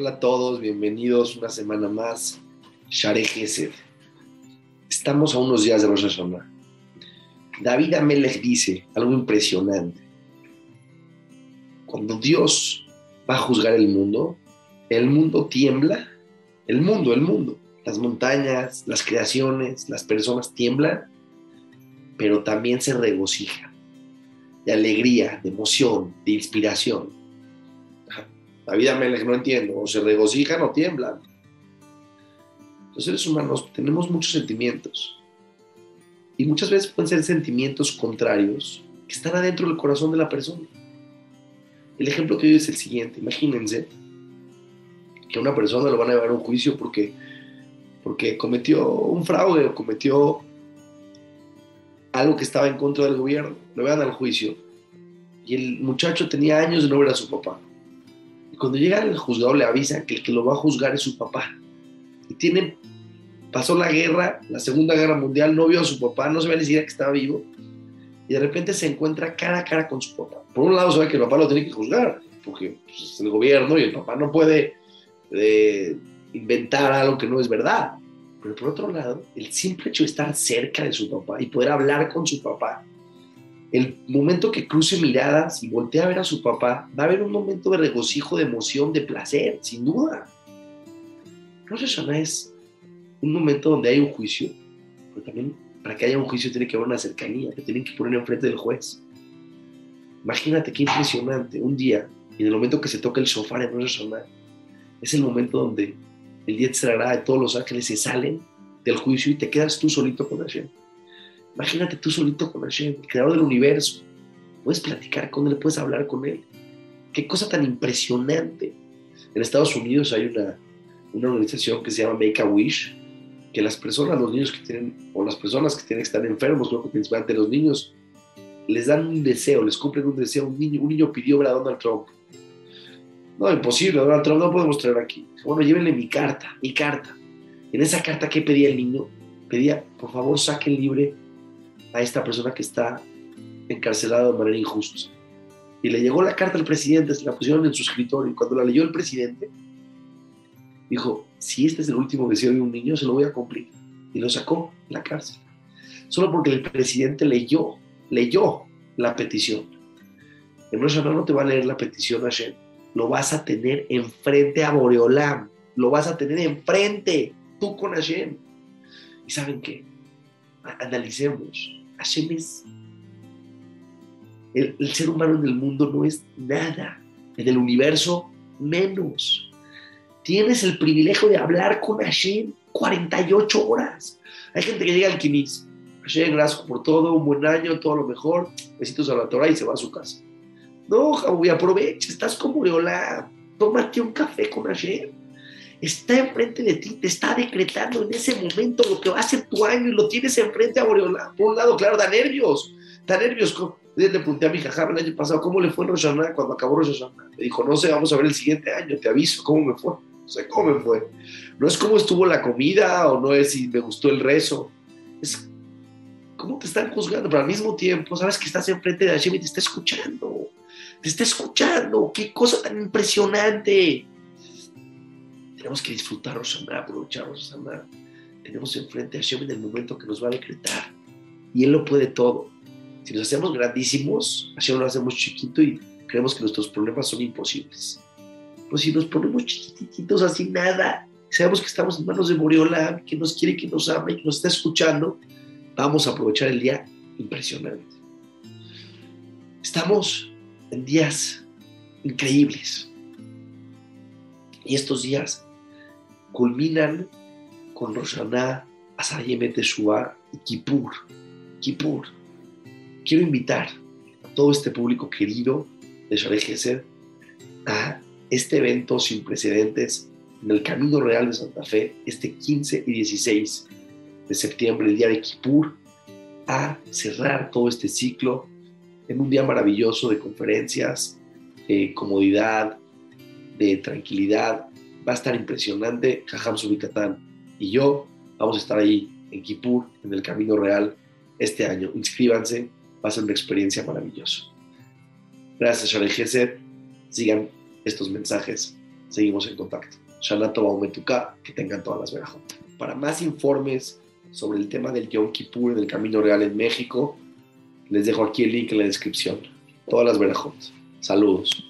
Hola a todos, bienvenidos una semana más. Share Gesed. Estamos a unos días de Rosh Hashanah. David Amelech dice algo impresionante. Cuando Dios va a juzgar el mundo, el mundo tiembla. El mundo, el mundo. Las montañas, las creaciones, las personas tiemblan, pero también se regocija. De alegría, de emoción, de inspiración la vida me no entiendo, o se regocijan o tiemblan. Los seres humanos tenemos muchos sentimientos. Y muchas veces pueden ser sentimientos contrarios que están adentro del corazón de la persona. El ejemplo que doy es el siguiente. Imagínense que una persona lo van a llevar a un juicio porque, porque cometió un fraude o cometió algo que estaba en contra del gobierno. Lo vean al juicio. Y el muchacho tenía años de no ver a su papá cuando llega el juzgado le avisa que el que lo va a juzgar es su papá. Y tiene, pasó la guerra, la Segunda Guerra Mundial, no vio a su papá, no ve ni siquiera que estaba vivo. Y de repente se encuentra cara a cara con su papá. Por un lado sabe que el papá lo tiene que juzgar, porque pues, es el gobierno y el papá no puede eh, inventar algo que no es verdad. Pero por otro lado, el simple hecho de estar cerca de su papá y poder hablar con su papá el momento que cruce miradas y voltee a ver a su papá, va a haber un momento de regocijo, de emoción, de placer, sin duda. Rosh Hashanah es un momento donde hay un juicio, pero también para que haya un juicio tiene que haber una cercanía, te tienen que poner enfrente del juez. Imagínate qué impresionante, un día, en el momento que se toca el sofá en Rosh Hashanah, es el momento donde el día de todos los ángeles se salen del juicio y te quedas tú solito con Hashem. Imagínate tú solito con Hashem, el creador del universo. Puedes platicar con él, puedes hablar con él. Qué cosa tan impresionante. En Estados Unidos hay una, una organización que se llama Make a Wish, que las personas, los niños que tienen, o las personas que tienen que estar enfermos, creo que principalmente los niños, les dan un deseo, les cumplen un deseo. Un niño, un niño pidió ver a Donald Trump. No, imposible, Donald Trump no podemos traer aquí. Bueno, llévenle mi carta, mi carta. En esa carta, ¿qué pedía el niño? Pedía, por favor, saquen libre a esta persona que está encarcelada de manera injusta. Y le llegó la carta al presidente, se la pusieron en su escritorio y cuando la leyó el presidente, dijo, si este es el último deseo de un niño, se lo voy a cumplir. Y lo sacó de la cárcel. Solo porque el presidente leyó, leyó la petición. En nuestra no te va a leer la petición Hashem. Lo vas a tener enfrente a Boreolam. Lo vas a tener enfrente, tú con Hashem. ¿Y saben qué? Analicemos Hashem es. El, ser humano en el mundo no es nada. En el universo, menos. Tienes el privilegio de hablar con Hashem 48 horas. Hay gente que llega al Kinis. Hashem, gracias por todo, un buen año, todo lo mejor. Besitos a la Torah y se va a su casa. No, Javi, aprovecha, estás como hola, tómate un café con Hashem está enfrente de ti, te está decretando en ese momento lo que va a ser tu año y lo tienes enfrente a. Por un lado, claro, da nervios, da nervios. Le pregunté a mi jajam el año pasado cómo le fue en cuando acabó Rosh Me dijo, no sé, vamos a ver el siguiente año, te aviso cómo me fue. No sé cómo me fue. No es cómo estuvo la comida o no es si me gustó el rezo. Es cómo te están juzgando, pero al mismo tiempo sabes que estás enfrente de Hashem y te está escuchando. Te está escuchando. Qué cosa tan impresionante. Tenemos que disfrutar Roshaná, aprovechar Roshaná. Tenemos enfrente a Hashem en el momento que nos va a decretar. Y Él lo puede todo. Si nos hacemos grandísimos, Hashem lo hacemos chiquito y creemos que nuestros problemas son imposibles. Pues si nos ponemos chiquititos así, nada, sabemos que estamos en manos de Moriola, que nos quiere, que nos ama y que nos está escuchando, vamos a aprovechar el día impresionante. Estamos en días increíbles. Y estos días culminan con Roshaná, Asayem Teshuvah y Kippur. Kippur. Quiero invitar a todo este público querido de Sharei a este evento sin precedentes en el Camino Real de Santa Fe, este 15 y 16 de septiembre, el día de Kippur, a cerrar todo este ciclo en un día maravilloso de conferencias, de comodidad, de tranquilidad, va a estar impresionante. Jajam Subicatán y yo vamos a estar ahí en Kipur, en el Camino Real, este año. Inscríbanse, va a ser una experiencia maravillosa. Gracias, Shalei Gesed. Sigan estos mensajes seguimos en contacto. Shana Tova que tengan todas las verajot. Para más informes sobre el tema del Yom Kippur, del Camino Real en México, les dejo aquí el link en la descripción. Todas las verajot. Saludos.